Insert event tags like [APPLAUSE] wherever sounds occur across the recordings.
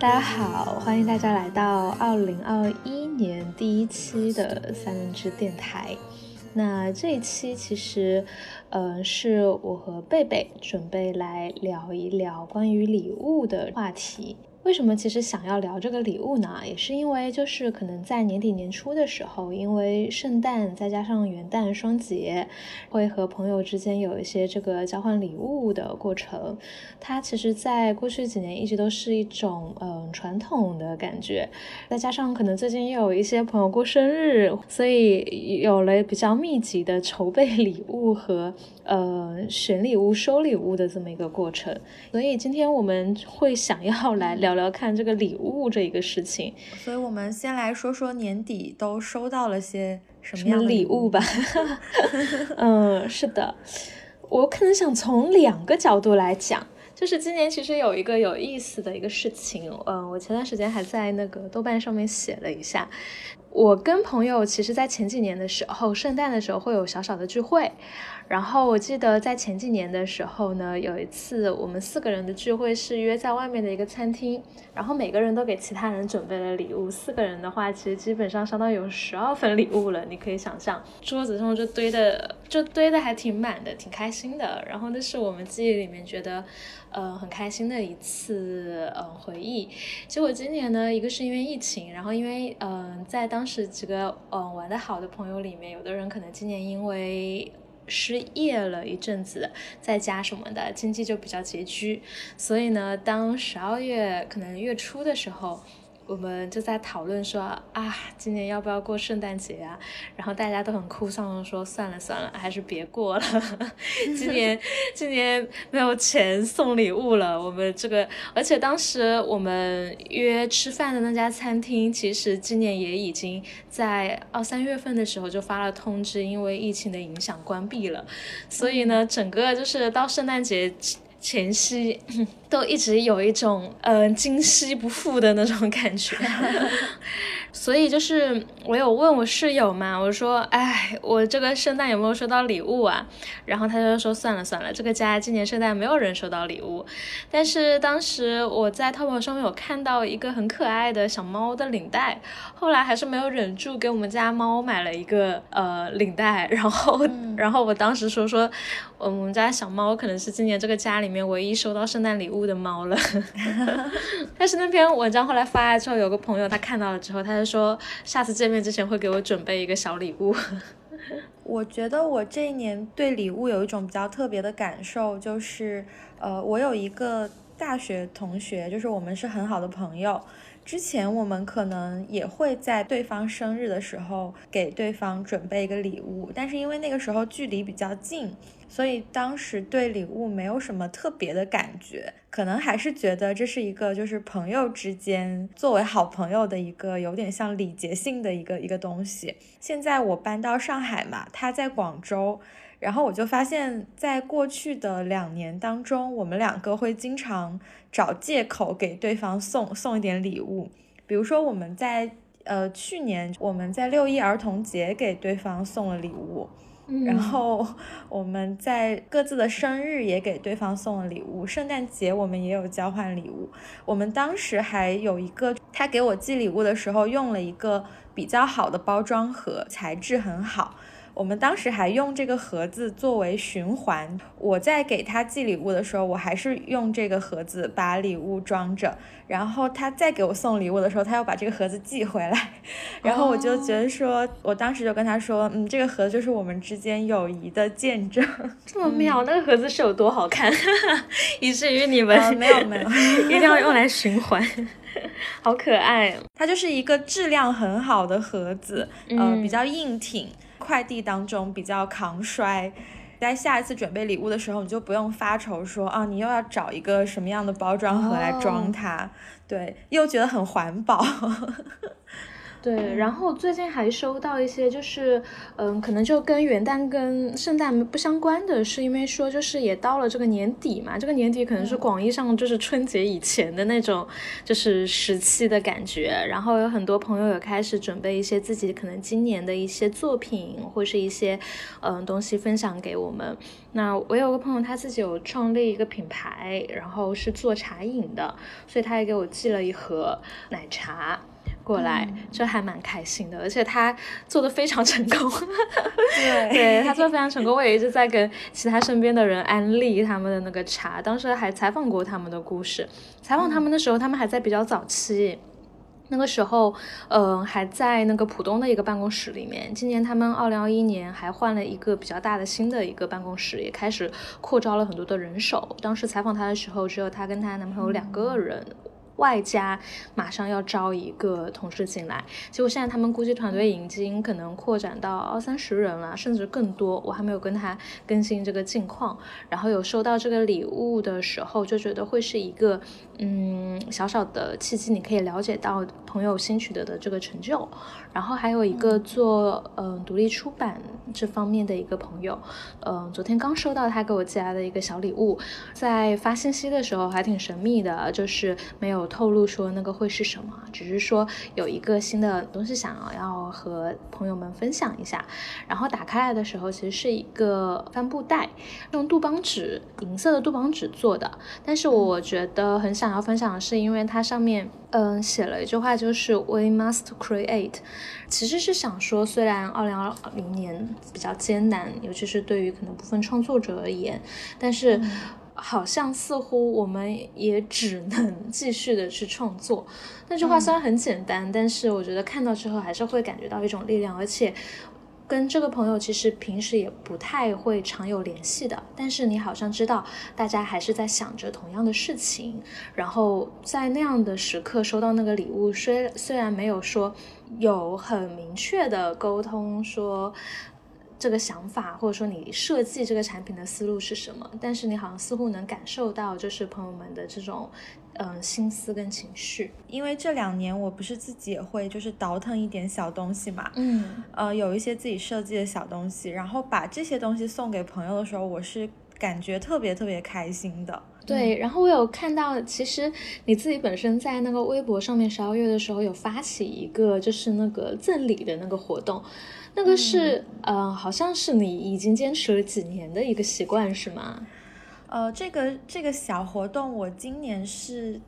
大家好，欢迎大家来到二零二一年第一期的三明治电台。那这一期其实，呃，是我和贝贝准备来聊一聊关于礼物的话题。为什么其实想要聊这个礼物呢？也是因为就是可能在年底年初的时候，因为圣诞再加上元旦双节，会和朋友之间有一些这个交换礼物的过程。它其实，在过去几年一直都是一种嗯传统的感觉。再加上可能最近又有一些朋友过生日，所以有了比较密集的筹备礼物和呃选礼物、收礼物的这么一个过程。所以今天我们会想要来聊。聊聊看这个礼物这一个事情，所以我们先来说说年底都收到了些什么样的礼物吧。[LAUGHS] 嗯，是的，我可能想从两个角度来讲，就是今年其实有一个有意思的一个事情，嗯，我前段时间还在那个豆瓣上面写了一下，我跟朋友其实，在前几年的时候，圣诞的时候会有小小的聚会。然后我记得在前几年的时候呢，有一次我们四个人的聚会是约在外面的一个餐厅，然后每个人都给其他人准备了礼物。四个人的话，其实基本上相当于有十二份礼物了。你可以想象，桌子上就堆的就堆的还挺满的，挺开心的。然后那是我们记忆里面觉得，呃，很开心的一次嗯回忆。结果今年呢，一个是因为疫情，然后因为嗯，在当时几个嗯玩的好的朋友里面，有的人可能今年因为失业了一阵子，在家什么的，经济就比较拮据，所以呢，当十二月可能月初的时候。我们就在讨论说啊，今年要不要过圣诞节啊？然后大家都很哭丧的说，算了算了，还是别过了。[LAUGHS] 今年今年没有钱送礼物了。我们这个，而且当时我们约吃饭的那家餐厅，其实今年也已经在二三月份的时候就发了通知，因为疫情的影响关闭了。所以呢，整个就是到圣诞节。前夕 [CLEARS THROAT] 都一直有一种呃今夕不复的那种感觉。[LAUGHS] 所以就是我有问我室友嘛，我说，哎，我这个圣诞有没有收到礼物啊？然后他就说，算了算了，这个家今年圣诞没有人收到礼物。但是当时我在淘宝上面有看到一个很可爱的小猫的领带，后来还是没有忍住给我们家猫买了一个呃领带。然后，然后我当时说说，我们家小猫可能是今年这个家里面唯一收到圣诞礼物的猫了。[LAUGHS] 但是那篇文章后来发了之后，有个朋友他看到了之后，他就。说下次见面之前会给我准备一个小礼物。[LAUGHS] 我觉得我这一年对礼物有一种比较特别的感受，就是呃，我有一个大学同学，就是我们是很好的朋友。之前我们可能也会在对方生日的时候给对方准备一个礼物，但是因为那个时候距离比较近。所以当时对礼物没有什么特别的感觉，可能还是觉得这是一个就是朋友之间作为好朋友的一个有点像礼节性的一个一个东西。现在我搬到上海嘛，他在广州，然后我就发现，在过去的两年当中，我们两个会经常找借口给对方送送一点礼物，比如说我们在呃去年我们在六一儿童节给对方送了礼物。然后我们在各自的生日也给对方送了礼物，圣诞节我们也有交换礼物。我们当时还有一个，他给我寄礼物的时候用了一个比较好的包装盒，材质很好。我们当时还用这个盒子作为循环。我在给他寄礼物的时候，我还是用这个盒子把礼物装着。然后他再给我送礼物的时候，他要把这个盒子寄回来。然后我就觉得说，我当时就跟他说，嗯，这个盒子就是我们之间友谊的见证。[LAUGHS] 这么妙，那个盒子是有多好看，[LAUGHS] 以至于你们没有没有，[LAUGHS] 一定要用来循环，好可爱。它就是一个质量很好的盒子，呃，比较硬挺。快递当中比较抗摔，在下一次准备礼物的时候，你就不用发愁说啊，你又要找一个什么样的包装盒来装它，对，又觉得很环保。对，然后最近还收到一些，就是嗯，可能就跟元旦跟圣诞不相关的，是因为说就是也到了这个年底嘛，这个年底可能是广义上就是春节以前的那种就是时期的感觉，然后有很多朋友也开始准备一些自己可能今年的一些作品或是一些嗯东西分享给我们。那我有个朋友他自己有创立一个品牌，然后是做茶饮的，所以他也给我寄了一盒奶茶。过来，这还蛮开心的，而且他做的非常成功。对，[LAUGHS] 对他做的非常成功，我也一直在跟其他身边的人安利他们的那个茶。当时还采访过他们的故事，采访他们的时候，他们还在比较早期，那个时候，嗯，还在那个浦东的一个办公室里面。今年他们二零二一年还换了一个比较大的新的一个办公室，也开始扩招了很多的人手。当时采访他的时候，只有他跟他男朋友两个人。外加马上要招一个同事进来，结果现在他们估计团队已经可能扩展到二三十人了，甚至更多。我还没有跟他更新这个近况。然后有收到这个礼物的时候，就觉得会是一个嗯小小的契机，你可以了解到朋友新取得的这个成就。然后还有一个做嗯独立出版这方面的一个朋友，嗯昨天刚收到他给我寄来的一个小礼物，在发信息的时候还挺神秘的，就是没有。透露说那个会是什么？只是说有一个新的东西想要和朋友们分享一下。然后打开来的时候，其实是一个帆布袋，用杜邦纸，银色的杜邦纸做的。但是我觉得很想要分享的是，因为它上面嗯写了一句话，就是 We must create。其实是想说，虽然二零二零年比较艰难，尤其是对于可能部分创作者而言，但是。好像似乎我们也只能继续的去创作。那句话虽然很简单，但是我觉得看到之后还是会感觉到一种力量。而且跟这个朋友其实平时也不太会常有联系的，但是你好像知道大家还是在想着同样的事情。然后在那样的时刻收到那个礼物，虽虽然没有说有很明确的沟通说。这个想法，或者说你设计这个产品的思路是什么？但是你好像似乎能感受到，就是朋友们的这种，嗯，心思跟情绪。因为这两年我不是自己也会就是倒腾一点小东西嘛，嗯，呃，有一些自己设计的小东西，然后把这些东西送给朋友的时候，我是感觉特别特别开心的。对，然后我有看到，其实你自己本身在那个微博上面十二月的时候有发起一个就是那个赠礼的那个活动。那个是，呃，好像是你已经坚持了几年的一个习惯，是吗？呃，这个这个小活动，我今年是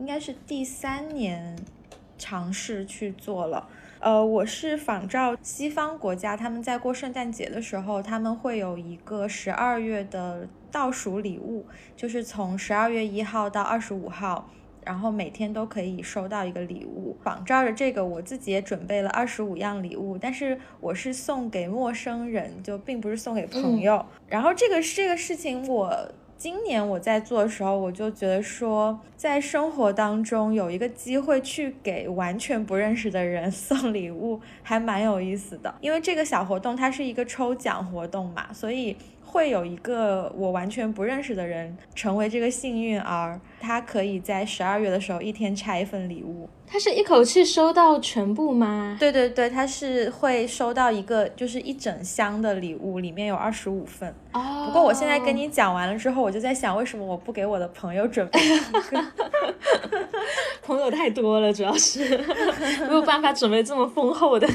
应该是第三年尝试去做了。呃，我是仿照西方国家，他们在过圣诞节的时候，他们会有一个十二月的倒数礼物，就是从十二月一号到二十五号。然后每天都可以收到一个礼物，仿照着这个，我自己也准备了二十五样礼物，但是我是送给陌生人，就并不是送给朋友。然后这个这个事情，我今年我在做的时候，我就觉得说，在生活当中有一个机会去给完全不认识的人 [LAUGHS] 送礼物，还蛮有意思的。因为这个小活动它是一个抽奖活动嘛，所以。会有一个我完全不认识的人成为这个幸运儿，他可以在十二月的时候一天拆一份礼物。他是一口气收到全部吗？对对对，他是会收到一个就是一整箱的礼物，里面有二十五份。哦。不过我现在跟你讲完了之后，我就在想，为什么我不给我的朋友准备？[LAUGHS] 朋友太多了，主要是 [LAUGHS] 没有办法准备这么丰厚的。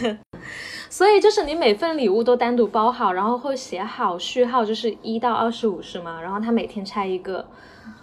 所以就是你每份礼物都单独包好，然后会写好序号，就是一到二十五是吗？然后他每天拆一个。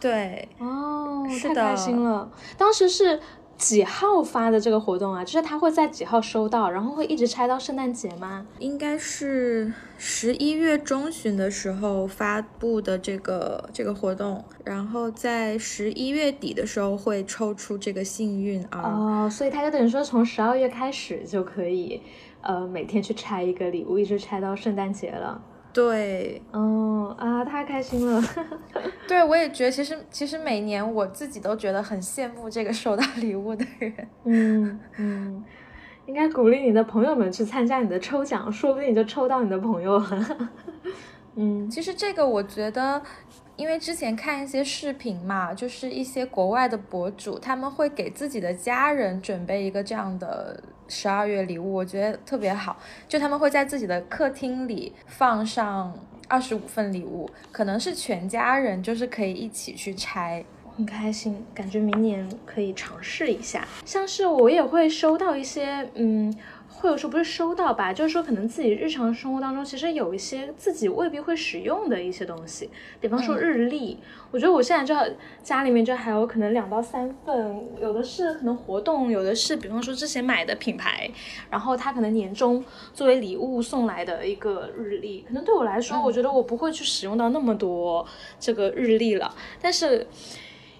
对，哦，太开心了。当时是几号发的这个活动啊？就是他会在几号收到，然后会一直拆到圣诞节吗？应该是十一月中旬的时候发布的这个这个活动，然后在十一月底的时候会抽出这个幸运儿。哦，所以他就等于说从十二月开始就可以。呃，每天去拆一个礼物，一直拆到圣诞节了。对，嗯啊，太开心了。[LAUGHS] 对，我也觉得，其实其实每年我自己都觉得很羡慕这个收到礼物的人。嗯嗯，应该鼓励你的朋友们去参加你的抽奖，说不定你就抽到你的朋友了。[LAUGHS] 嗯，其实这个我觉得。因为之前看一些视频嘛，就是一些国外的博主，他们会给自己的家人准备一个这样的十二月礼物，我觉得特别好。就他们会在自己的客厅里放上二十五份礼物，可能是全家人，就是可以一起去拆，很开心。感觉明年可以尝试一下。像是我也会收到一些，嗯。或者说不是收到吧，就是说可能自己日常生活当中其实有一些自己未必会使用的一些东西，比方说日历，我觉得我现在就家里面就还有可能两到三份，有的是可能活动，有的是比方说之前买的品牌，然后他可能年终作为礼物送来的一个日历，可能对我来说，我觉得我不会去使用到那么多这个日历了，但是。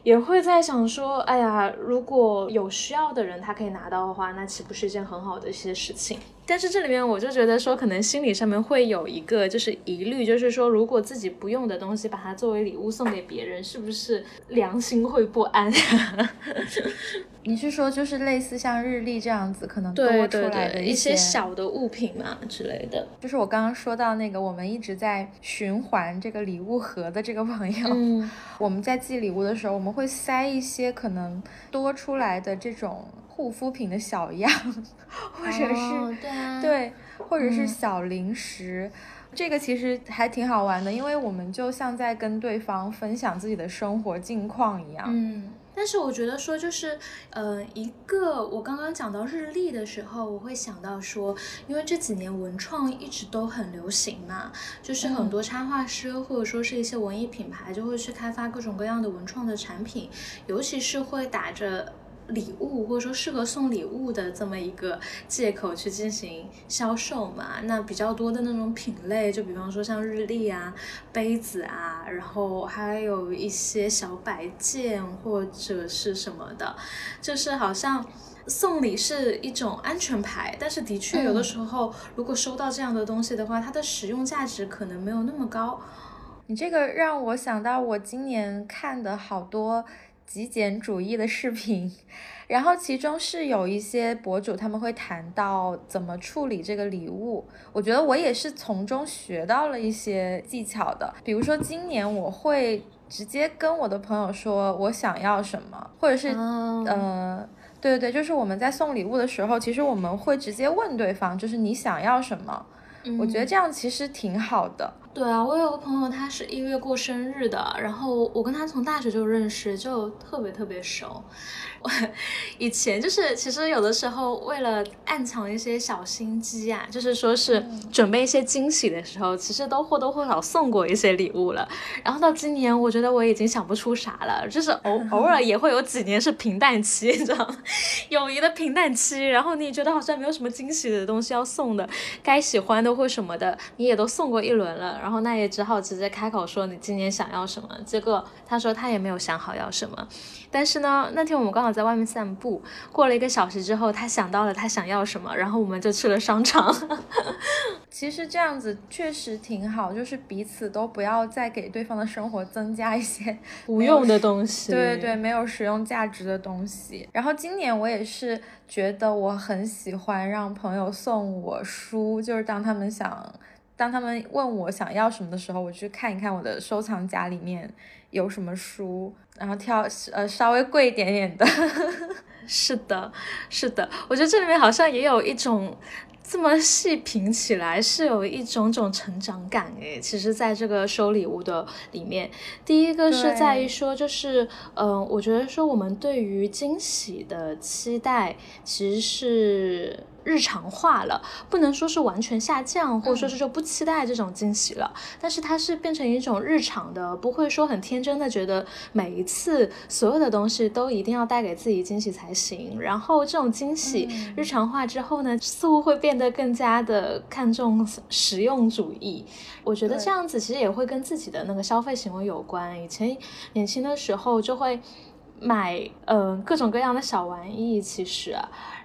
也会在想说，哎呀，如果有需要的人他可以拿到的话，那岂不是一件很好的一些事情？但是这里面我就觉得说，可能心理上面会有一个就是疑虑，就是说，如果自己不用的东西把它作为礼物送给别人，是不是良心会不安？[LAUGHS] 你是说就是类似像日历这样子可能多出来的一些小的物品嘛之类的？就是我刚刚说到那个我们一直在循环这个礼物盒的这个朋友，嗯，[LAUGHS] 我们在寄礼物的时候，我们会塞一些可能多出来的这种护肤品的小样，[LAUGHS] 或者是对对，或者是小零食，这个其实还挺好玩的，因为我们就像在跟对方分享自己的生活近况一样，嗯。但是我觉得说就是，呃，一个我刚刚讲到日历的时候，我会想到说，因为这几年文创一直都很流行嘛，就是很多插画师或者说是一些文艺品牌就会去开发各种各样的文创的产品，尤其是会打着。礼物或者说适合送礼物的这么一个借口去进行销售嘛？那比较多的那种品类，就比方说像日历啊、杯子啊，然后还有一些小摆件或者是什么的，就是好像送礼是一种安全牌，但是的确有的时候，如果收到这样的东西的话，它的使用价值可能没有那么高。你这个让我想到我今年看的好多。极简主义的视频，[LAUGHS] 然后其中是有一些博主他们会谈到怎么处理这个礼物，我觉得我也是从中学到了一些技巧的。比如说今年我会直接跟我的朋友说我想要什么，或者是呃，对对对，就是我们在送礼物的时候，其实我们会直接问对方，就是你想要什么。我觉得这样其实挺好的。对啊，我有个朋友，他是一月过生日的，然后我跟他从大学就认识，就特别特别熟。我以前就是，其实有的时候为了暗藏一些小心机啊，就是说是准备一些惊喜的时候，其实都或多或少送过一些礼物了。然后到今年，我觉得我已经想不出啥了，就是偶 [LAUGHS] 偶尔也会有几年是平淡期，你知道吗？友谊的平淡期。然后你觉得好像没有什么惊喜的东西要送的，该喜欢的或什么的，你也都送过一轮了。然后那也只好直接开口说你今年想要什么。结果他说他也没有想好要什么。但是呢，那天我们刚好在外面散步，过了一个小时之后，他想到了他想要什么，然后我们就去了商场。[LAUGHS] 其实这样子确实挺好，就是彼此都不要再给对方的生活增加一些 [LAUGHS] 无用的东西。对对对，没有实用价值的东西。然后今年我也是觉得我很喜欢让朋友送我书，就是当他们想，当他们问我想要什么的时候，我去看一看我的收藏夹里面有什么书。然后挑呃稍微贵一点点的，[LAUGHS] 是的，是的，我觉得这里面好像也有一种。这么细品起来是有一种种成长感诶。其实，在这个收礼物的里面，第一个是在于说，就是嗯，我觉得说我们对于惊喜的期待其实是日常化了，不能说是完全下降，或者说是就不期待这种惊喜了。但是它是变成一种日常的，不会说很天真的觉得每一次所有的东西都一定要带给自己惊喜才行。然后这种惊喜日常化之后呢，似乎会变。得更加的看重实用主义，我觉得这样子其实也会跟自己的那个消费行为有关。以前年轻的时候就会买嗯各种各样的小玩意，其实，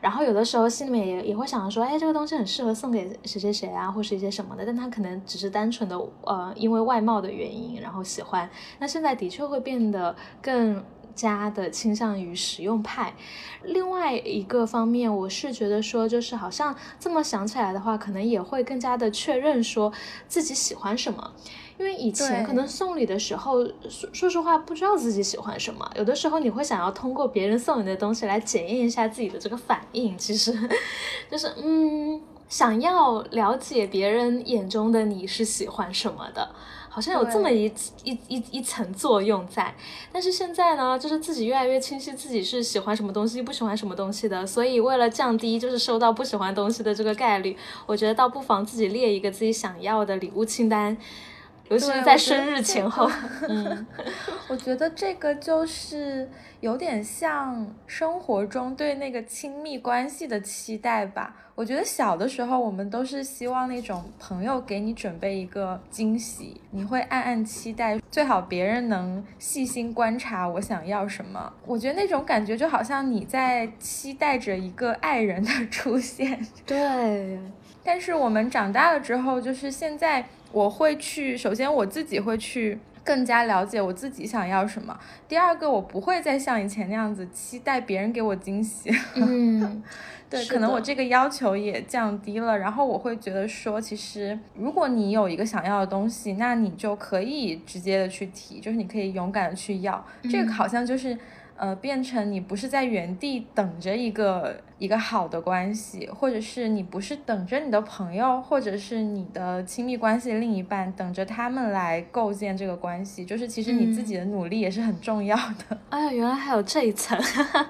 然后有的时候心里面也也会想着说，哎，这个东西很适合送给谁谁谁啊，或是一些什么的，但他可能只是单纯的呃因为外貌的原因然后喜欢。那现在的确会变得更。加的倾向于实用派。另外一个方面，我是觉得说，就是好像这么想起来的话，可能也会更加的确认说自己喜欢什么。因为以前可能送礼的时候，说说实话不知道自己喜欢什么，有的时候你会想要通过别人送你的东西来检验一下自己的这个反应，其实就是嗯，想要了解别人眼中的你是喜欢什么的，好像有这么一一一一层作用在。但是现在呢，就是自己越来越清晰自己是喜欢什么东西，不喜欢什么东西的，所以为了降低就是收到不喜欢东西的这个概率，我觉得倒不妨自己列一个自己想要的礼物清单。尤其是在生日前后，[LAUGHS] 嗯，我觉得这个就是有点像生活中对那个亲密关系的期待吧。我觉得小的时候我们都是希望那种朋友给你准备一个惊喜，你会暗暗期待，最好别人能细心观察我想要什么。我觉得那种感觉就好像你在期待着一个爱人的 [LAUGHS] 出现。对，但是我们长大了之后，就是现在。我会去，首先我自己会去更加了解我自己想要什么。第二个，我不会再像以前那样子期待别人给我惊喜。[LAUGHS] 嗯，[LAUGHS] 对，可能我这个要求也降低了。然后我会觉得说，其实如果你有一个想要的东西，那你就可以直接的去提，就是你可以勇敢的去要。这个好像就是，呃，变成你不是在原地等着一个。一个好的关系，或者是你不是等着你的朋友，或者是你的亲密关系另一半等着他们来构建这个关系，就是其实你自己的努力也是很重要的。哎呀，原来还有这一层。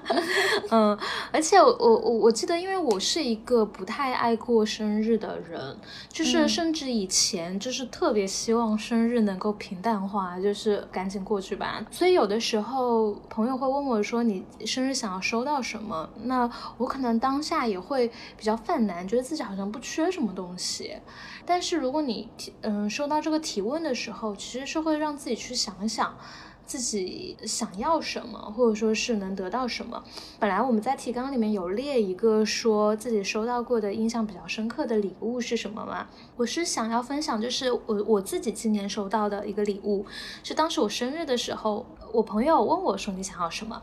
[LAUGHS] 嗯，而且我我我我记得，因为我是一个不太爱过生日的人，就是甚至以前就是特别希望生日能够平淡化，就是赶紧过去吧。所以有的时候朋友会问我说：“你生日想要收到什么？”那我可。可能当下也会比较犯难，觉得自己好像不缺什么东西。但是如果你提嗯收到这个提问的时候，其实是会让自己去想想自己想要什么，或者说是能得到什么。本来我们在提纲里面有列一个说自己收到过的印象比较深刻的礼物是什么嘛？我是想要分享，就是我我自己今年收到的一个礼物，是当时我生日的时候，我朋友问我说你想要什么，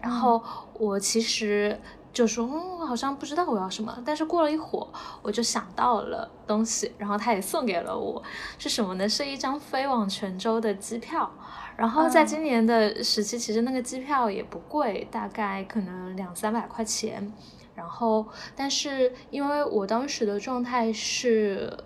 然后我其实。就说嗯，好像不知道我要什么，但是过了一会儿，我就想到了东西，然后他也送给了我，是什么呢？是一张飞往泉州的机票。然后在今年的时期，其实那个机票也不贵，大概可能两三百块钱。然后，但是因为我当时的状态是。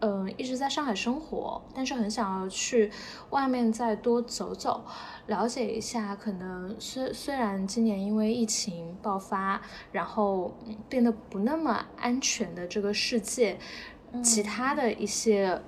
嗯，一直在上海生活，但是很想要去外面再多走走，了解一下。可能虽虽然今年因为疫情爆发，然后变得不那么安全的这个世界，其他的一些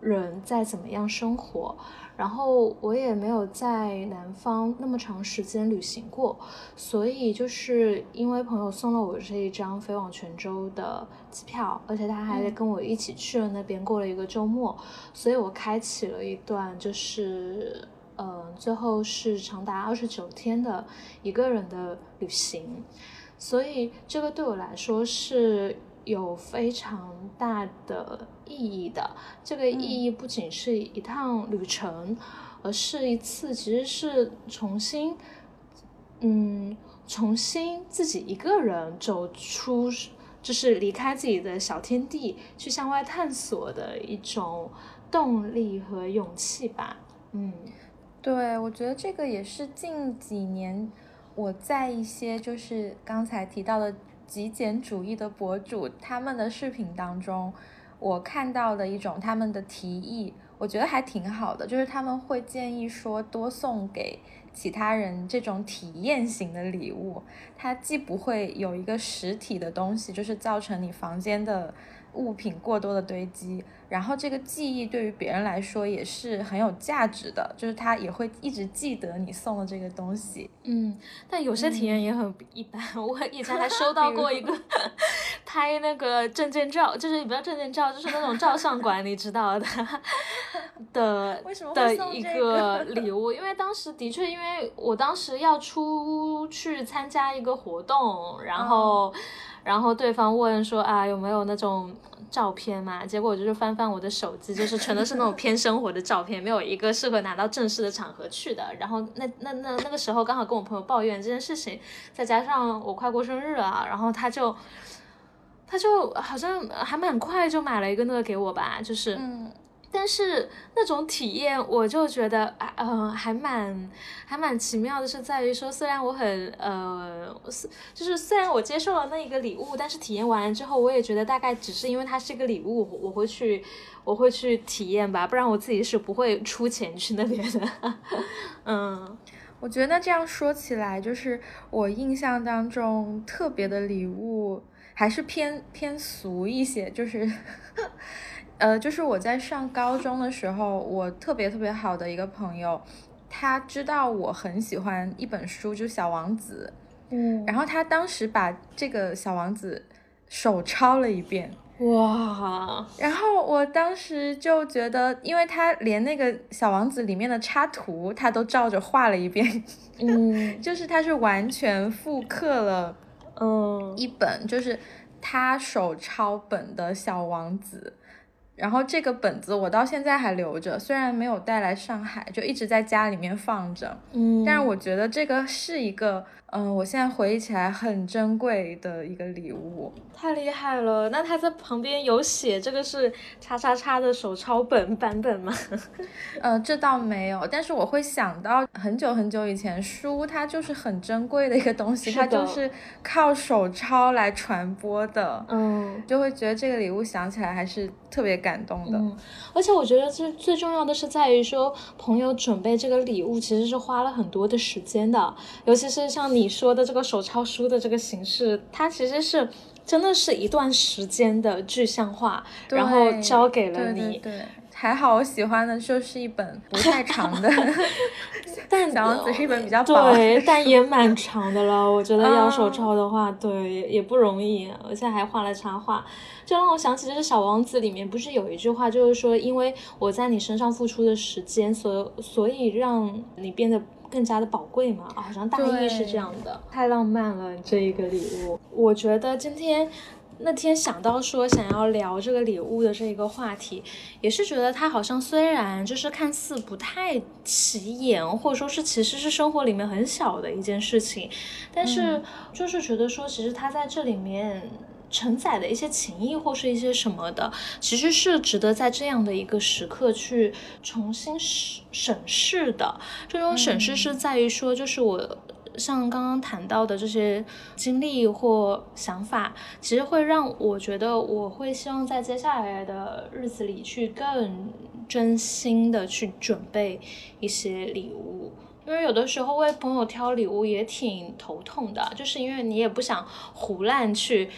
人在怎么样生活。然后我也没有在南方那么长时间旅行过，所以就是因为朋友送了我这一张飞往泉州的机票，而且他还跟我一起去了那边过了一个周末，所以我开启了一段就是嗯，最后是长达二十九天的一个人的旅行，所以这个对我来说是。有非常大的意义的，这个意义不仅是一趟旅程，而是一次其实是重新，嗯，重新自己一个人走出，就是离开自己的小天地，去向外探索的一种动力和勇气吧。嗯，对，我觉得这个也是近几年我在一些就是刚才提到的。极简主义的博主，他们的视频当中，我看到的一种他们的提议，我觉得还挺好的，就是他们会建议说多送给其他人这种体验型的礼物，它既不会有一个实体的东西，就是造成你房间的。物品过多的堆积，然后这个记忆对于别人来说也是很有价值的，就是他也会一直记得你送的这个东西。嗯，但有些体验也很一般。[LAUGHS] 我以前还收 [LAUGHS] 到过一个 [LAUGHS] 拍那个证件照，就是也不叫证件照，就是那种照相馆，你知道的的的一个礼物。因为当时的确，因为我当时要出去参加一个活动，然后。然后对方问说啊有没有那种照片嘛？结果我就是翻翻我的手机，就是全都是那种偏生活的照片，没有一个适合拿到正式的场合去的。然后那那那那个时候刚好跟我朋友抱怨这件事情，再加上我快过生日了，然后他就他就好像还蛮快就买了一个那个给我吧，就是。但是那种体验，我就觉得啊，嗯，还蛮还蛮奇妙的，是在于说，虽然我很呃，就是虽然我接受了那一个礼物，但是体验完了之后，我也觉得大概只是因为它是一个礼物，我会去我会去体验吧，不然我自己是不会出钱去那边的。[LAUGHS] 嗯，我觉得这样说起来，就是我印象当中特别的礼物还是偏偏俗一些，就是。呃，就是我在上高中的时候，我特别特别好的一个朋友，他知道我很喜欢一本书，就是《小王子》，嗯，然后他当时把这个《小王子》手抄了一遍，哇！然后我当时就觉得，因为他连那个《小王子》里面的插图他都照着画了一遍，嗯，[LAUGHS] 就是他是完全复刻了，嗯，一本就是他手抄本的《小王子》。然后这个本子我到现在还留着，虽然没有带来上海，就一直在家里面放着。嗯，但是我觉得这个是一个。嗯，我现在回忆起来很珍贵的一个礼物，太厉害了。那他在旁边有写这个是叉叉叉的手抄本版本吗？[LAUGHS] 呃，这倒没有，但是我会想到很久很久以前，书它就是很珍贵的一个东西，它就是靠手抄来传播的。嗯，就会觉得这个礼物想起来还是特别感动的。嗯，而且我觉得最最重要的是在于说，朋友准备这个礼物其实是花了很多的时间的，尤其是像你。你说的这个手抄书的这个形式，它其实是真的是一段时间的具象化，然后交给了你。对，还好我喜欢的就是一本不太 [LAUGHS] 长的，但小王子是一本比较薄，对，[LAUGHS] 但也蛮长的了。我觉得要手抄的话，对，也也不容易，而且还画了插画，就让我想起就是小王子里面不是有一句话，就是说，因为我在你身上付出的时间，所所以让你变得。更加的宝贵嘛，好像大意是这样的，太浪漫了这一个礼物。我觉得今天那天想到说想要聊这个礼物的这一个话题，也是觉得它好像虽然就是看似不太起眼，或者说是其实是生活里面很小的一件事情，但是就是觉得说其实它在这里面。承载的一些情谊或是一些什么的，其实是值得在这样的一个时刻去重新审审视的。这种审视是在于说，就是我像刚刚谈到的这些经历或想法，其实会让我觉得，我会希望在接下来的日子里去更真心的去准备一些礼物，因为有的时候为朋友挑礼物也挺头痛的，就是因为你也不想胡乱去。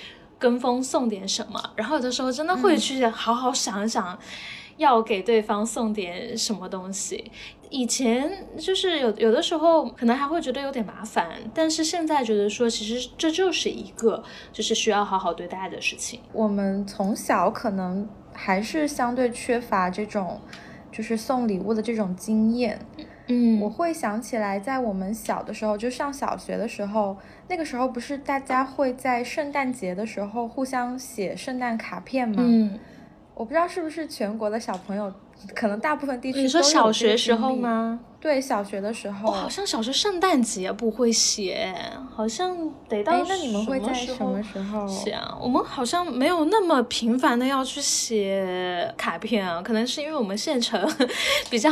跟风送点什么，然后有的时候真的会去好好想想，要给对方送点什么东西。以前就是有有的时候可能还会觉得有点麻烦，但是现在觉得说，其实这就是一个就是需要好好对待的事情。我们从小可能还是相对缺乏这种，就是送礼物的这种经验。嗯，我会想起来，在我们小的时候，就上小学的时候，那个时候不是大家会在圣诞节的时候互相写圣诞卡片吗？嗯，我不知道是不是全国的小朋友。可能大部分地区你说小学时候吗？对，小学的时候，好像小学圣诞节不会写，好像得到那你们会在什么时候写啊？我们好像没有那么频繁的要去写卡片啊，可能是因为我们县城 [LAUGHS] 比较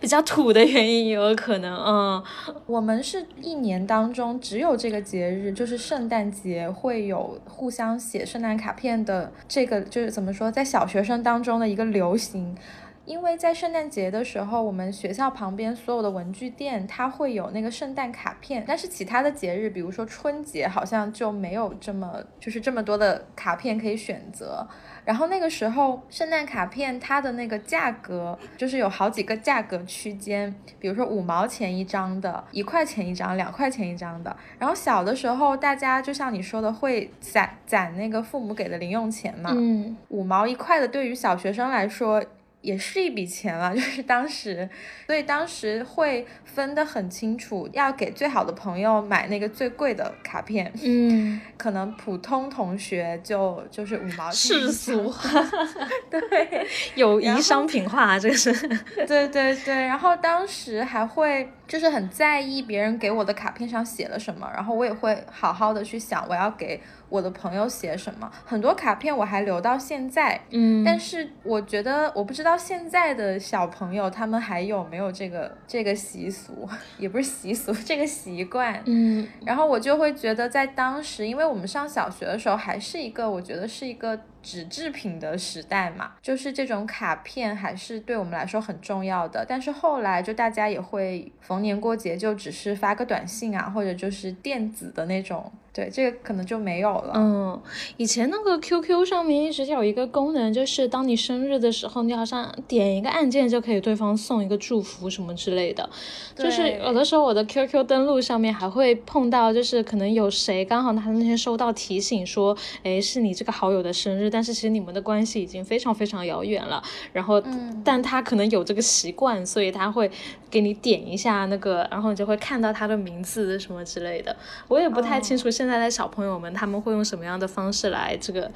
比较土的原因，有可能。嗯，我们是一年当中只有这个节日，就是圣诞节会有互相写圣诞卡片的这个，就是怎么说，在小学生当中的一个流行。因为在圣诞节的时候，我们学校旁边所有的文具店它会有那个圣诞卡片，但是其他的节日，比如说春节，好像就没有这么就是这么多的卡片可以选择。然后那个时候，圣诞卡片它的那个价格就是有好几个价格区间，比如说五毛钱一张的，一块钱一张，两块钱一张的。然后小的时候，大家就像你说的，会攒攒那个父母给的零用钱嘛，嗯，五毛一块的，对于小学生来说。也是一笔钱了，[LAUGHS] 就是当时，所以当时会分得很清楚，要给最好的朋友买那个最贵的卡片，嗯，[LAUGHS] 可能普通同学就就是五毛钱，世俗化，对，友谊商品化，这个是，[LAUGHS] 对对对，然后当时还会就是很在意别人给我的卡片上写了什么，然后我也会好好的去想我要给。我的朋友写什么？很多卡片我还留到现在，嗯，但是我觉得我不知道现在的小朋友他们还有没有这个这个习俗，也不是习俗，这个习惯，嗯，然后我就会觉得在当时，因为我们上小学的时候还是一个，我觉得是一个。纸制品的时代嘛，就是这种卡片还是对我们来说很重要的。但是后来就大家也会逢年过节就只是发个短信啊，或者就是电子的那种，对这个可能就没有了。嗯，以前那个 QQ 上面一直有一个功能，就是当你生日的时候，你好像点一个按键就可以对方送一个祝福什么之类的。就是有的时候我的 QQ 登录上面还会碰到，就是可能有谁刚好他那天收到提醒说，哎，是你这个好友的生日。但是其实你们的关系已经非常非常遥远了，然后，但他可能有这个习惯，所以他会给你点一下那个，然后你就会看到他的名字什么之类的。我也不太清楚现在的小朋友们他们会用什么样的方式来这个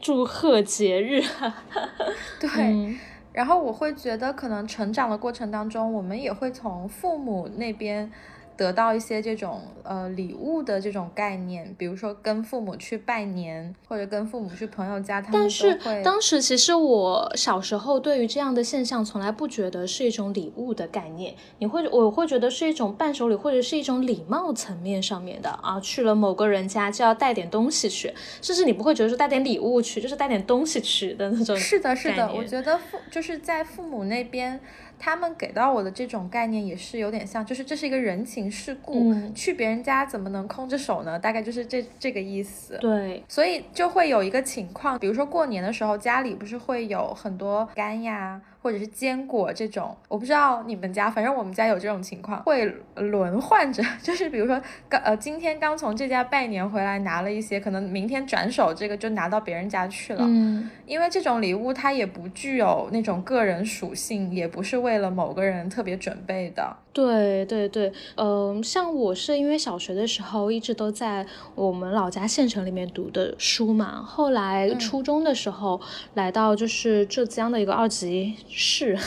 祝贺节日。[LAUGHS] [LAUGHS] 对，然后我会觉得可能成长的过程当中，我们也会从父母那边。得到一些这种呃礼物的这种概念，比如说跟父母去拜年，或者跟父母去朋友家，他们但是当时其实我小时候对于这样的现象从来不觉得是一种礼物的概念，你会我会觉得是一种伴手礼或者是一种礼貌层面上面的啊，去了某个人家就要带点东西去，甚至你不会觉得说带点礼物去，就是带点东西去的那种。是的，是的，我觉得父就是在父母那边。他们给到我的这种概念也是有点像，就是这是一个人情世故，去别人家怎么能空着手呢？大概就是这这个意思。对，所以就会有一个情况，比如说过年的时候，家里不是会有很多干呀。或者是坚果这种，我不知道你们家，反正我们家有这种情况，会轮换着，[LAUGHS] 就是比如说刚呃今天刚从这家拜年回来，拿了一些，可能明天转手这个就拿到别人家去了。嗯，因为这种礼物它也不具有那种个人属性，也不是为了某个人特别准备的。对对对，嗯，像我是因为小学的时候一直都在我们老家县城里面读的书嘛，后来初中的时候来到就是浙江的一个二级市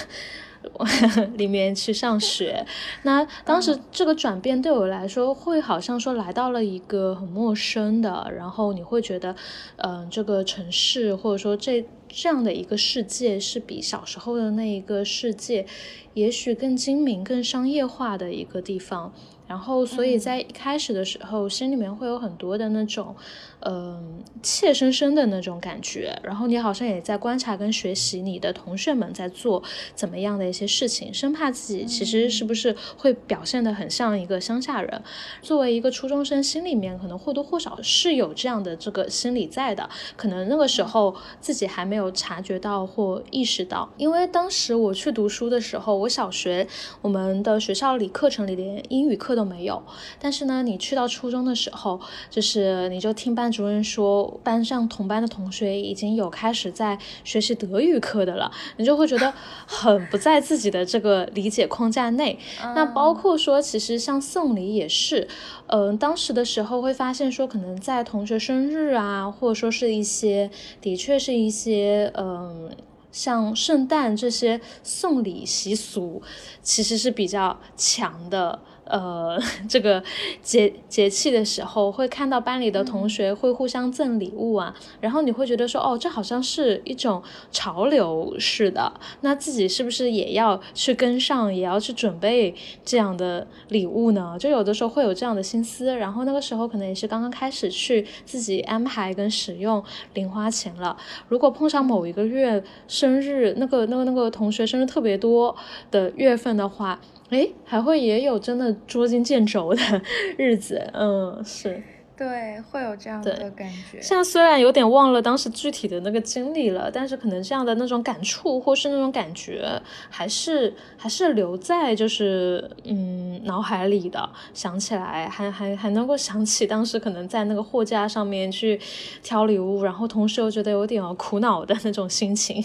[LAUGHS] 里面去上学，那当时这个转变对我来说会好像说来到了一个很陌生的，然后你会觉得，嗯，这个城市或者说这。这样的一个世界是比小时候的那一个世界，也许更精明、更商业化的一个地方。然后，所以在一开始的时候，心里面会有很多的那种。嗯，怯生生的那种感觉，然后你好像也在观察跟学习你的同学们在做怎么样的一些事情，生怕自己其实是不是会表现得很像一个乡下人。作为一个初中生，心里面可能或多或少是有这样的这个心理在的，可能那个时候自己还没有察觉到或意识到。因为当时我去读书的时候，我小学我们的学校里课程里连英语课都没有，但是呢，你去到初中的时候，就是你就听班。主任说，班上同班的同学已经有开始在学习德语课的了，你就会觉得 [LAUGHS] 很不在自己的这个理解框架内。那包括说，其实像送礼也是，嗯，当时的时候会发现说，可能在同学生日啊，或者说是一些，的确是一些，嗯，像圣诞这些送礼习俗，其实是比较强的。呃，[LAUGHS] 这个节节气的时候，会看到班里的同学会互相赠礼物啊，然后你会觉得说，哦，这好像是一种潮流似的，那自己是不是也要去跟上，也要去准备这样的礼物呢？就有的时候会有这样的心思，然后那个时候可能也是刚刚开始去自己安排跟使用零花钱了。如果碰上某一个月生日，那个那个那个同学生日特别多的月份的话。哎，还会也有真的捉襟见肘的 [LAUGHS] 日子，嗯，是，对，会有这样的感觉。现在虽然有点忘了当时具体的那个经历了，但是可能这样的那种感触或是那种感觉，还是还是留在就是嗯脑海里的。想起来还还还能够想起当时可能在那个货架上面去挑礼物，然后同时又觉得有点苦恼的那种心情。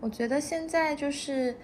我觉得现在就是。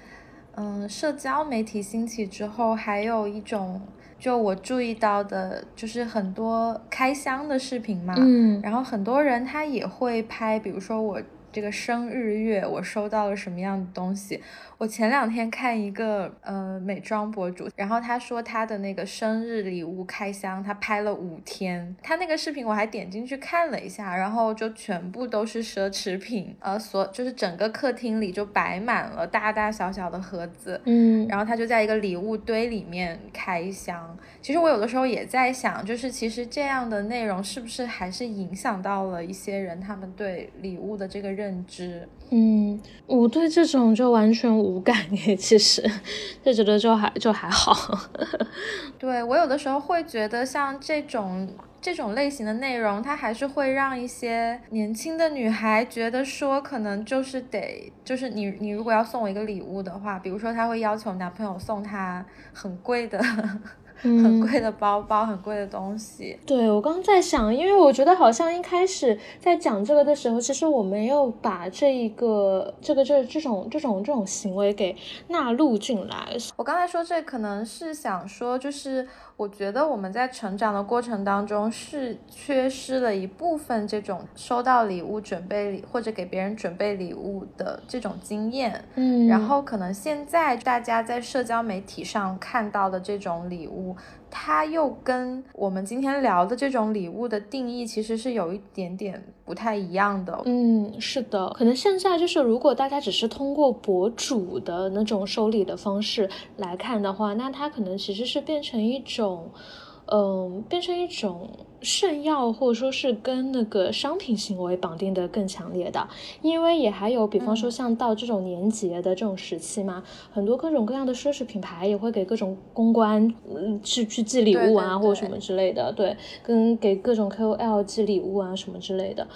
嗯，社交媒体兴起之后，还有一种，就我注意到的，就是很多开箱的视频嘛。嗯，然后很多人他也会拍，比如说我。这个生日月，我收到了什么样的东西？我前两天看一个呃美妆博主，然后他说他的那个生日礼物开箱，他拍了五天。他那个视频我还点进去看了一下，然后就全部都是奢侈品，呃，所就是整个客厅里就摆满了大大小小的盒子，嗯，然后他就在一个礼物堆里面开箱。其实我有的时候也在想，就是其实这样的内容是不是还是影响到了一些人他们对礼物的这个。认知，嗯，我对这种就完全无感耶，[LAUGHS] 其实就觉得就还就还好。[LAUGHS] 对我有的时候会觉得，像这种这种类型的内容，它还是会让一些年轻的女孩觉得说，可能就是得，就是你你如果要送我一个礼物的话，比如说她会要求男朋友送她很贵的。很贵的包包，很贵的东西。对我刚刚在想，因为我觉得好像一开始在讲这个的时候，其实我没有把这一个这个这这种这种这种行为给纳入进来。我刚才说这可能是想说，就是我觉得我们在成长的过程当中是缺失了一部分这种收到礼物、准备礼或者给别人准备礼物的这种经验。嗯，然后可能现在大家在社交媒体上看到的这种礼物。它又跟我们今天聊的这种礼物的定义其实是有一点点不太一样的。嗯，是的，可能现在就是如果大家只是通过博主的那种收礼的方式来看的话，那它可能其实是变成一种。嗯，变成一种炫耀，或者说是跟那个商品行为绑定的更强烈的，因为也还有，比方说像到这种年节的这种时期嘛，很多各种各样的奢侈品牌也会给各种公关，嗯，去去寄礼物啊，或者什么之类的，对，跟给各种 KOL 寄礼物啊什么之类的。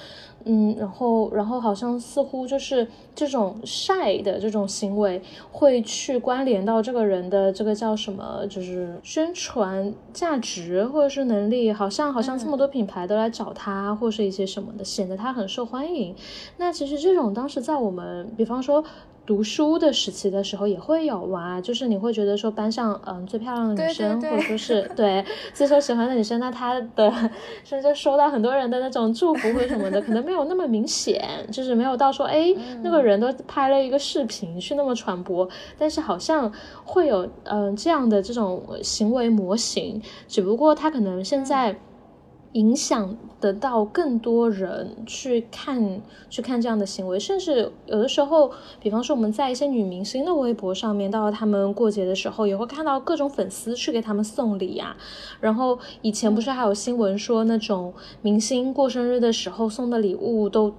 嗯，然后，然后好像似乎就是这种晒的这种行为，会去关联到这个人的这个叫什么，就是宣传价值或者是能力，好像好像这么多品牌都来找他，或是一些什么的，显得他很受欢迎。那其实这种当时在我们，比方说。读书的时期的时候也会有啊，就是你会觉得说班上嗯最漂亮的女生，或者说是 [LAUGHS] 对最受喜欢的女生，那她的 [LAUGHS] 甚至收到很多人的那种祝福或者什么的，可能没有那么明显，[LAUGHS] 就是没有到说哎那个人都拍了一个视频去那么传播，但是好像会有嗯这样的这种行为模型，只不过他可能现在。影响得到更多人去看去看这样的行为，甚至有的时候，比方说我们在一些女明星的微博上面，到了他们过节的时候，也会看到各种粉丝去给他们送礼呀。然后以前不是还有新闻说，那种明星过生日的时候送的礼物都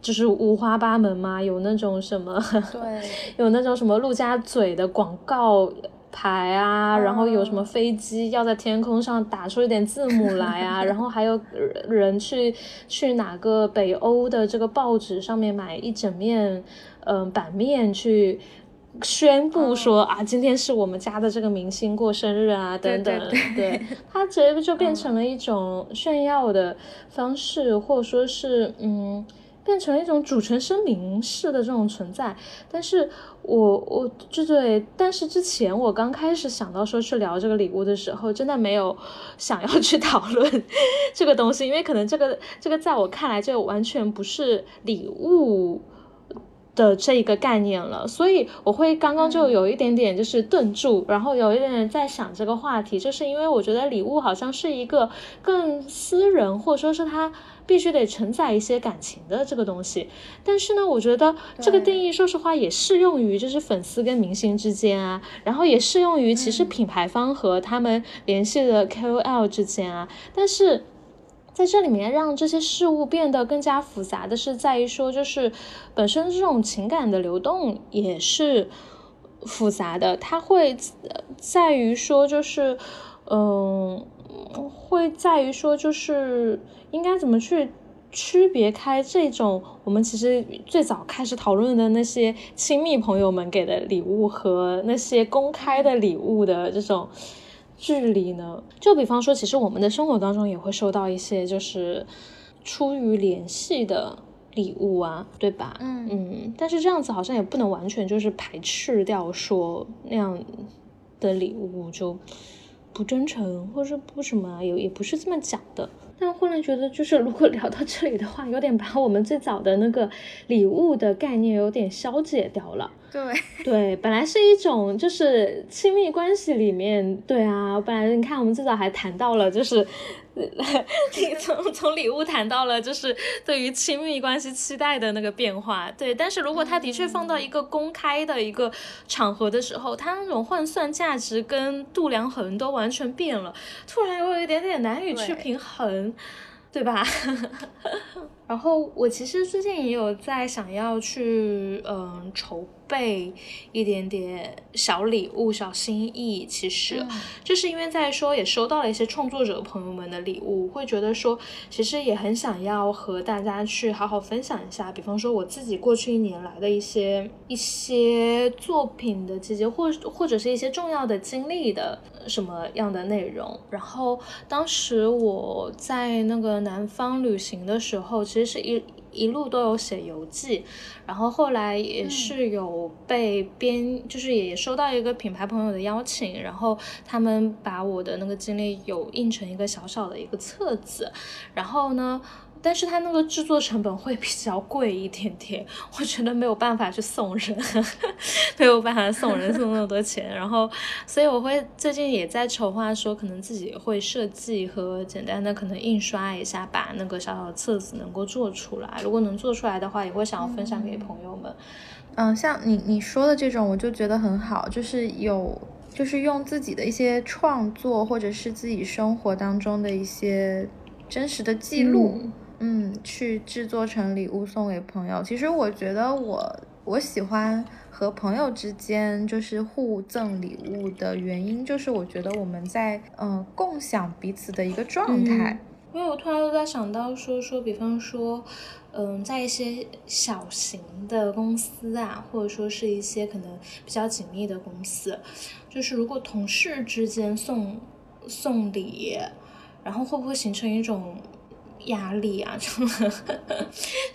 就是五花八门嘛，有那种什么，对，[LAUGHS] 有那种什么陆家嘴的广告。牌啊，然后有什么飞机要在天空上打出一点字母来啊，[LAUGHS] 然后还有人去去哪个北欧的这个报纸上面买一整面嗯版面去宣布说啊，今天是我们家的这个明星过生日啊等等，对，它直接就变成了一种炫耀的方式，或者说是嗯。变成一种主权声明式的这种存在，但是我我就对，但是之前我刚开始想到说去聊这个礼物的时候，真的没有想要去讨论这个东西，因为可能这个这个在我看来就完全不是礼物的这一个概念了，所以我会刚刚就有一点点就是顿住，然后有一点点在想这个话题，就是因为我觉得礼物好像是一个更私人，或者说是它必须得承载一些感情的这个东西。但是呢，我觉得这个定义，说实话也适用于就是粉丝跟明星之间啊，然后也适用于其实品牌方和他们联系的 KOL 之间啊，但是。在这里面，让这些事物变得更加复杂的是，在于说，就是本身这种情感的流动也是复杂的。它会在于说，就是嗯，会在于说，就是应该怎么去区别开这种我们其实最早开始讨论的那些亲密朋友们给的礼物和那些公开的礼物的这种。距离呢？就比方说，其实我们的生活当中也会收到一些就是出于联系的礼物啊，对吧？嗯嗯。但是这样子好像也不能完全就是排斥掉说那样的礼物就不真诚，或者是不什么，也也不是这么讲的。但忽然觉得，就是如果聊到这里的话，有点把我们最早的那个礼物的概念有点消解掉了。对 [LAUGHS] 对，本来是一种就是亲密关系里面，对啊，本来你看我们最早还谈到了，就是 [LAUGHS] 从从礼物谈到了就是对于亲密关系期待的那个变化，对。但是如果他的确放到一个公开的一个场合的时候，他那种换算价值跟度量衡都完全变了，突然又有一点点难以去平衡。对吧？[LAUGHS] 然后我其实最近也有在想要去嗯筹备一点点小礼物、小心意。其实就是因为在说也收到了一些创作者朋友们的礼物，会觉得说其实也很想要和大家去好好分享一下。比方说我自己过去一年来的一些一些作品的集结，或或者是一些重要的经历的。什么样的内容？然后当时我在那个南方旅行的时候，其实是一一路都有写游记，然后后来也是有被编，就是也收到一个品牌朋友的邀请，然后他们把我的那个经历有印成一个小小的一个册子，然后呢。但是它那个制作成本会比较贵一点点，我觉得没有办法去送人，[LAUGHS] 没有办法送人送那么多钱。然后，所以我会最近也在筹划，说可能自己会设计和简单的可能印刷一下，把那个小小的册子能够做出来。如果能做出来的话，也会想要分享给朋友们。嗯，像你你说的这种，我就觉得很好，就是有就是用自己的一些创作，或者是自己生活当中的一些真实的记录。嗯，去制作成礼物送给朋友。其实我觉得我我喜欢和朋友之间就是互赠礼物的原因，就是我觉得我们在嗯共享彼此的一个状态。因为我突然又在想到说说，比方说，嗯，在一些小型的公司啊，或者说是一些可能比较紧密的公司，就是如果同事之间送送礼，然后会不会形成一种？压力啊，[LAUGHS] 就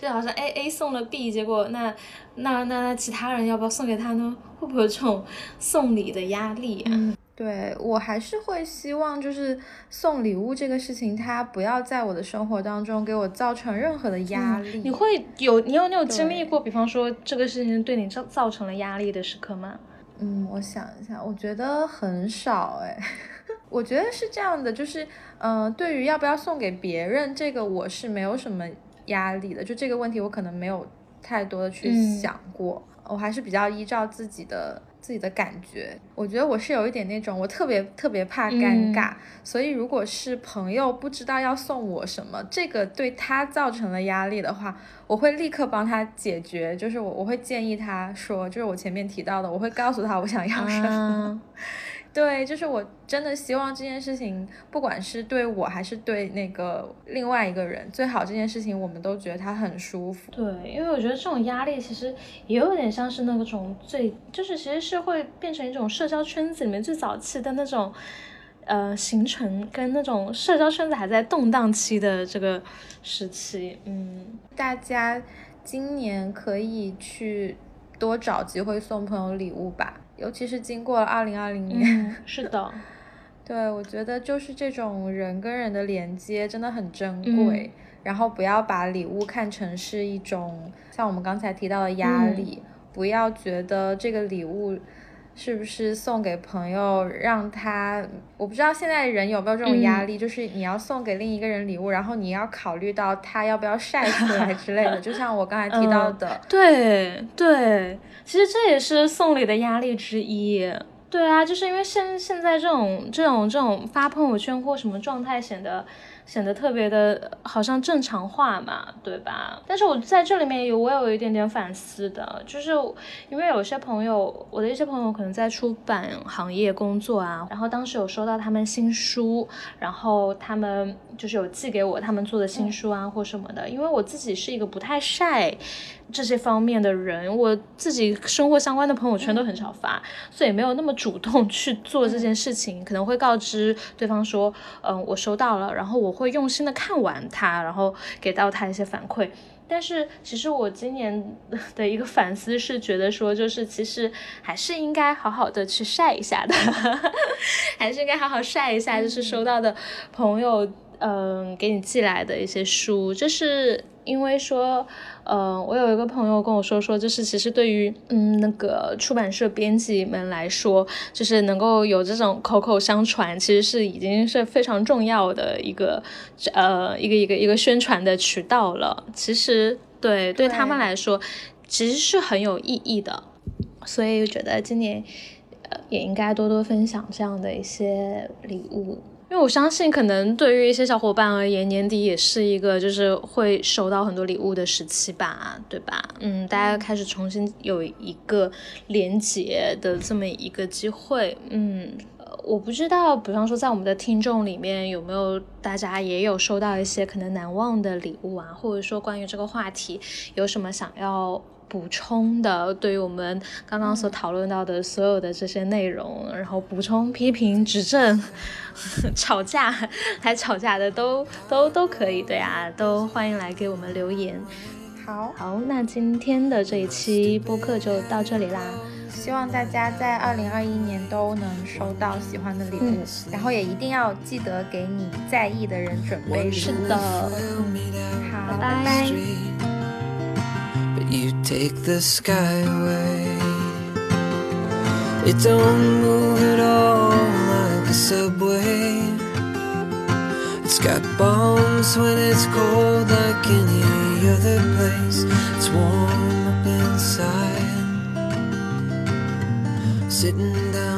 就好像 A A 送了 B，结果那那那那其他人要不要送给他呢？会不会有这种送礼的压力啊？对我还是会希望，就是送礼物这个事情，它不要在我的生活当中给我造成任何的压力。你会有你有你有经历过，比方说这个事情对你造造成了压力的时刻吗？嗯，我想一下，我觉得很少哎。[LAUGHS] 我觉得是这样的，就是，嗯，对于要不要送给别人，这个我是没有什么压力的。就这个问题，我可能没有太多的去想过，我还是比较依照自己的自己的感觉。我觉得我是有一点那种，我特别特别怕尴尬，所以如果是朋友不知道要送我什么，这个对他造成了压力的话，我会立刻帮他解决。就是我我会建议他说，就是我前面提到的，我会告诉他我想要什么。[LAUGHS] 对，就是我真的希望这件事情，不管是对我还是对那个另外一个人，最好这件事情我们都觉得他很舒服。对，因为我觉得这种压力其实也有点像是那种最，就是其实是会变成一种社交圈子里面最早期的那种，呃，形成跟那种社交圈子还在动荡期的这个时期。嗯，大家今年可以去多找机会送朋友礼物吧。尤其是经过了二零二零年，是的，[LAUGHS] 对我觉得就是这种人跟人的连接真的很珍贵。然后不要把礼物看成是一种像我们刚才提到的压力，不要觉得这个礼物。是不是送给朋友，让他？我不知道现在人有没有这种压力，就是你要送给另一个人礼物，然后你要考虑到他要不要晒出来之类的。就像我刚才提到的，对对，其实这也是送礼的压力之一。对啊，就是因为现现在这种这种这种发朋友圈或什么状态显得。显得特别的，好像正常化嘛，对吧？但是我在这里面有我有一点点反思的，就是因为有些朋友，我的一些朋友可能在出版行业工作啊，然后当时有收到他们新书，然后他们就是有寄给我他们做的新书啊或什么的，因为我自己是一个不太晒。这些方面的人，我自己生活相关的朋友圈都很少发，所以没有那么主动去做这件事情。可能会告知对方说，嗯，我收到了，然后我会用心的看完它，然后给到他一些反馈。但是其实我今年的一个反思是觉得说，就是其实还是应该好好的去晒一下的，[LAUGHS] 还是应该好好晒一下，就是收到的朋友。嗯，给你寄来的一些书，就是因为说，嗯，我有一个朋友跟我说说，就是其实对于嗯那个出版社编辑们来说，就是能够有这种口口相传，其实是已经是非常重要的一个呃一个一个一个宣传的渠道了。其实对对他们来说，其实是很有意义的，所以我觉得今年呃也应该多多分享这样的一些礼物。因为我相信，可能对于一些小伙伴而言，年底也是一个就是会收到很多礼物的时期吧，对吧？嗯，大家开始重新有一个连接的这么一个机会。嗯，我不知道，比方说在我们的听众里面有没有大家也有收到一些可能难忘的礼物啊，或者说关于这个话题有什么想要。补充的，对于我们刚刚所讨论到的所有的这些内容，然后补充、批评、指正、[LAUGHS] 吵架 [LAUGHS] 还吵架的都都都可以，对啊，都欢迎来给我们留言。好，好，那今天的这一期播客就到这里啦。希望大家在二零二一年都能收到喜欢的礼物，然后也一定要记得给你在意的人准备礼物。是的，好，拜拜。You take the sky away. It don't move at all like a subway. It's got bombs when it's cold like any other place. It's warm up inside. Sitting down